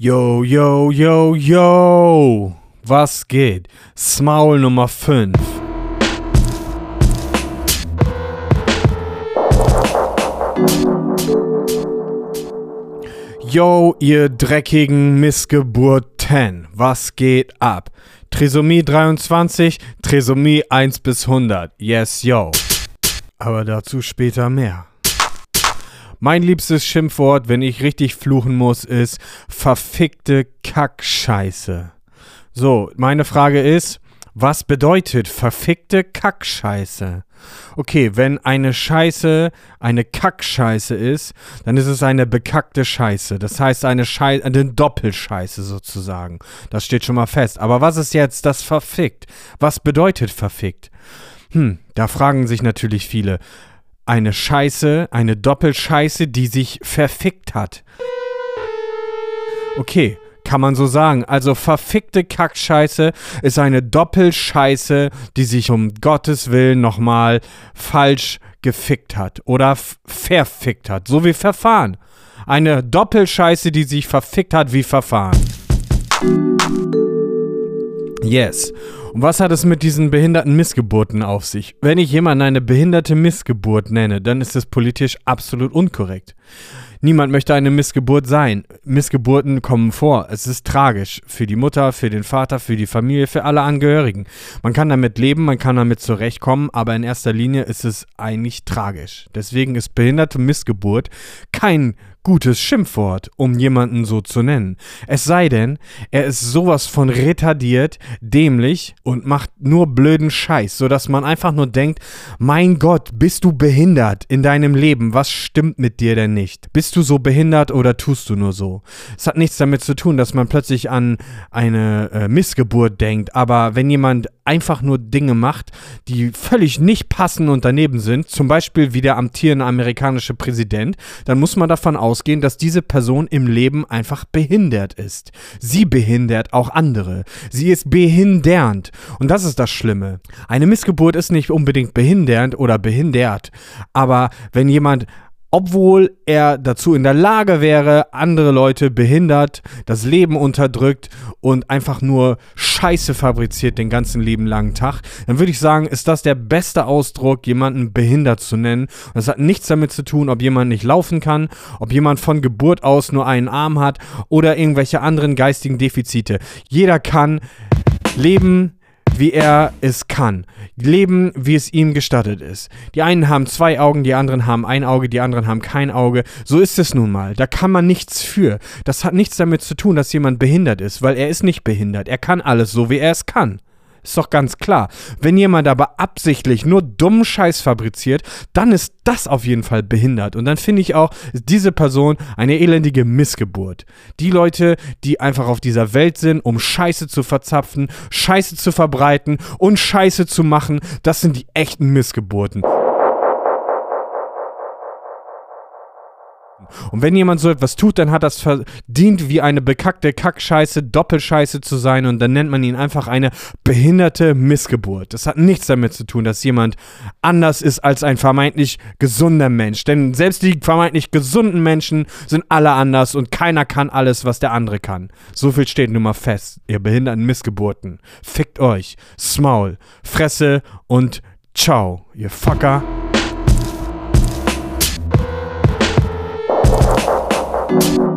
Yo, yo, yo, yo! Was geht? Smaul Nummer 5. Yo, ihr dreckigen Missgeburten, was geht ab? Trisomie 23, Trisomie 1 bis 100, yes, yo. Aber dazu später mehr. Mein liebstes Schimpfwort, wenn ich richtig fluchen muss, ist verfickte Kackscheiße. So, meine Frage ist, was bedeutet verfickte Kackscheiße? Okay, wenn eine Scheiße eine Kackscheiße ist, dann ist es eine bekackte Scheiße. Das heißt eine, Schei eine Doppelscheiße sozusagen. Das steht schon mal fest. Aber was ist jetzt das verfickt? Was bedeutet verfickt? Hm, da fragen sich natürlich viele. Eine Scheiße, eine Doppelscheiße, die sich verfickt hat. Okay, kann man so sagen. Also verfickte Kackscheiße ist eine Doppelscheiße, die sich um Gottes Willen nochmal falsch gefickt hat oder verfickt hat. So wie Verfahren. Eine Doppelscheiße, die sich verfickt hat wie Verfahren. Yes. Und was hat es mit diesen behinderten Missgeburten auf sich? Wenn ich jemanden eine behinderte Missgeburt nenne, dann ist es politisch absolut unkorrekt. Niemand möchte eine Missgeburt sein. Missgeburten kommen vor. Es ist tragisch für die Mutter, für den Vater, für die Familie, für alle Angehörigen. Man kann damit leben, man kann damit zurechtkommen, aber in erster Linie ist es eigentlich tragisch. Deswegen ist behinderte Missgeburt kein gutes Schimpfwort, um jemanden so zu nennen. Es sei denn, er ist sowas von retardiert, dämlich und macht nur blöden Scheiß, sodass man einfach nur denkt, mein Gott, bist du behindert in deinem Leben? Was stimmt mit dir denn nicht? Bist du so behindert oder tust du nur so? Es hat nichts damit zu tun, dass man plötzlich an eine äh, Missgeburt denkt, aber wenn jemand einfach nur Dinge macht, die völlig nicht passen und daneben sind, zum Beispiel wie der amtierende amerikanische Präsident, dann muss man davon ausgehen, dass diese Person im Leben einfach behindert ist. Sie behindert auch andere. Sie ist behindernd. Und das ist das Schlimme. Eine Missgeburt ist nicht unbedingt behindernd oder behindert, aber wenn jemand obwohl er dazu in der Lage wäre, andere Leute behindert, das Leben unterdrückt und einfach nur Scheiße fabriziert den ganzen lieben langen Tag, dann würde ich sagen, ist das der beste Ausdruck, jemanden behindert zu nennen. Und das hat nichts damit zu tun, ob jemand nicht laufen kann, ob jemand von Geburt aus nur einen Arm hat oder irgendwelche anderen geistigen Defizite. Jeder kann leben, wie er es kann. Leben, wie es ihm gestattet ist. Die einen haben zwei Augen, die anderen haben ein Auge, die anderen haben kein Auge. So ist es nun mal. Da kann man nichts für. Das hat nichts damit zu tun, dass jemand behindert ist, weil er ist nicht behindert. Er kann alles so, wie er es kann. Ist doch ganz klar. Wenn jemand aber absichtlich nur dummen Scheiß fabriziert, dann ist das auf jeden Fall behindert. Und dann finde ich auch, diese Person eine elendige Missgeburt. Die Leute, die einfach auf dieser Welt sind, um Scheiße zu verzapfen, Scheiße zu verbreiten und Scheiße zu machen, das sind die echten Missgeburten. Und wenn jemand so etwas tut, dann hat das verdient, wie eine bekackte Kackscheiße, Doppelscheiße zu sein und dann nennt man ihn einfach eine behinderte Missgeburt. Das hat nichts damit zu tun, dass jemand anders ist als ein vermeintlich gesunder Mensch. Denn selbst die vermeintlich gesunden Menschen sind alle anders und keiner kann alles, was der andere kann. So viel steht nun mal fest, ihr behinderten Missgeburten. Fickt euch, Smaul, Fresse und Ciao, ihr Fucker. Thank you.